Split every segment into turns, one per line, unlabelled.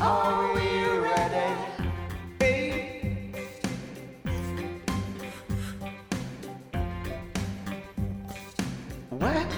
Are we ready? What?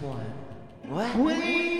Can new life? Twan. What? Wait. When? Twan. What? Wait.